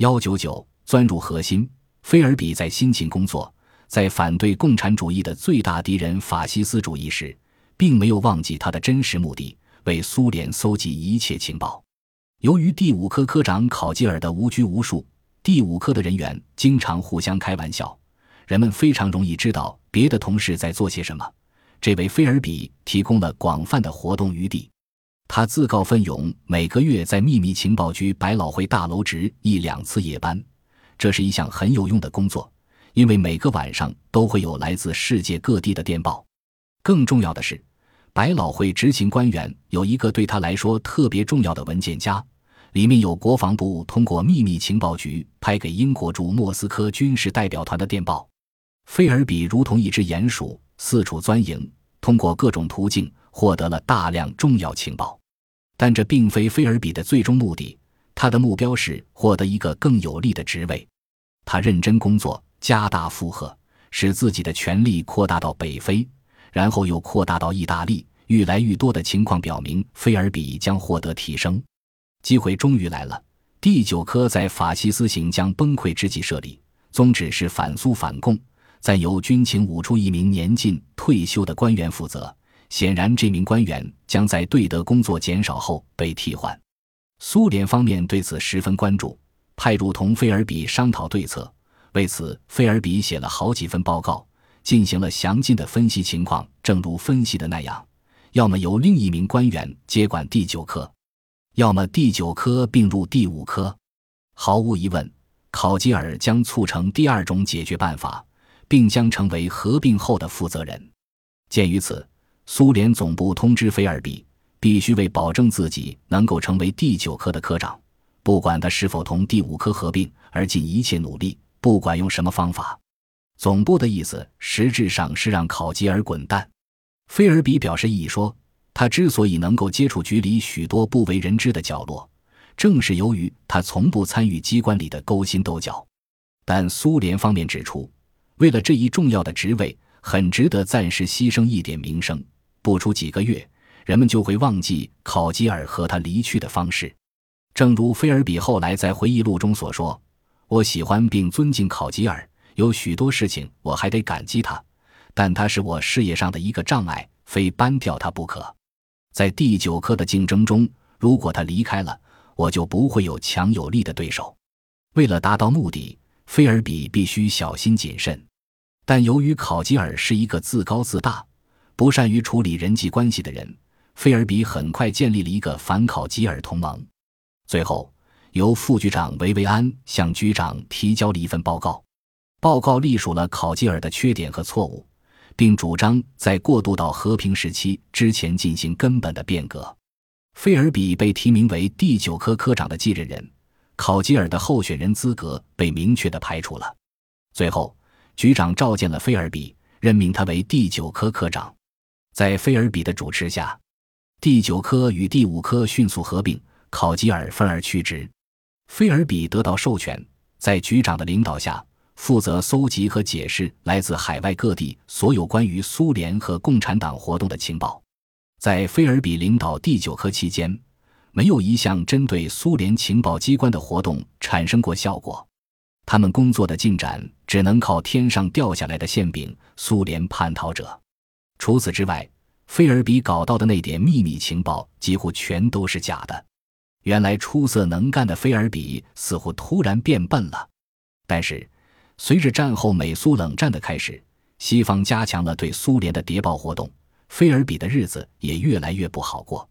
幺九九钻入核心，菲尔比在辛勤工作，在反对共产主义的最大敌人法西斯主义时，并没有忘记他的真实目的：为苏联搜集一切情报。由于第五科科长考吉尔的无拘无束，第五科的人员经常互相开玩笑，人们非常容易知道别的同事在做些什么。这为菲尔比提供了广泛的活动余地。他自告奋勇，每个月在秘密情报局百老汇大楼值一两次夜班，这是一项很有用的工作，因为每个晚上都会有来自世界各地的电报。更重要的是，百老汇执行官员有一个对他来说特别重要的文件夹。里面有国防部通过秘密情报局拍给英国驻莫斯科军事代表团的电报。菲尔比如同一只鼹鼠，四处钻营，通过各种途径获得了大量重要情报。但这并非菲尔比的最终目的，他的目标是获得一个更有利的职位。他认真工作，加大负荷，使自己的权力扩大到北非，然后又扩大到意大利。愈来愈多的情况表明，菲尔比将获得提升。机会终于来了。第九科在法西斯行将崩溃之际设立，宗旨是反苏反共，暂由军情五处一名年近退休的官员负责。显然，这名官员将在对德工作减少后被替换。苏联方面对此十分关注，派入同菲尔比商讨对策。为此，菲尔比写了好几份报告，进行了详尽的分析情况。正如分析的那样，要么由另一名官员接管第九科。要么第九科并入第五科，毫无疑问，考吉尔将促成第二种解决办法，并将成为合并后的负责人。鉴于此，苏联总部通知菲尔比，必须为保证自己能够成为第九科的科长，不管他是否同第五科合并，而尽一切努力，不管用什么方法。总部的意思实质上是让考吉尔滚蛋。菲尔比表示异议说。他之所以能够接触局里许多不为人知的角落，正是由于他从不参与机关里的勾心斗角。但苏联方面指出，为了这一重要的职位，很值得暂时牺牲一点名声。不出几个月，人们就会忘记考吉尔和他离去的方式。正如菲尔比后来在回忆录中所说：“我喜欢并尊敬考吉尔，有许多事情我还得感激他，但他是我事业上的一个障碍，非搬掉他不可。”在第九科的竞争中，如果他离开了，我就不会有强有力的对手。为了达到目的，菲尔比必须小心谨慎。但由于考吉尔是一个自高自大、不善于处理人际关系的人，菲尔比很快建立了一个反考吉尔同盟。最后，由副局长维维安向局长提交了一份报告，报告隶属了考吉尔的缺点和错误。并主张在过渡到和平时期之前进行根本的变革。菲尔比被提名为第九科科长的继任人，考吉尔的候选人资格被明确的排除了。最后，局长召见了菲尔比，任命他为第九科科长。在菲尔比的主持下，第九科与第五科迅速合并，考吉尔分而去职。菲尔比得到授权，在局长的领导下。负责搜集和解释来自海外各地所有关于苏联和共产党活动的情报。在菲尔比领导第九科期间，没有一项针对苏联情报机关的活动产生过效果。他们工作的进展只能靠天上掉下来的馅饼——苏联叛逃者。除此之外，菲尔比搞到的那点秘密情报几乎全都是假的。原来出色能干的菲尔比似乎突然变笨了，但是。随着战后美苏冷战的开始，西方加强了对苏联的谍报活动，菲尔比的日子也越来越不好过。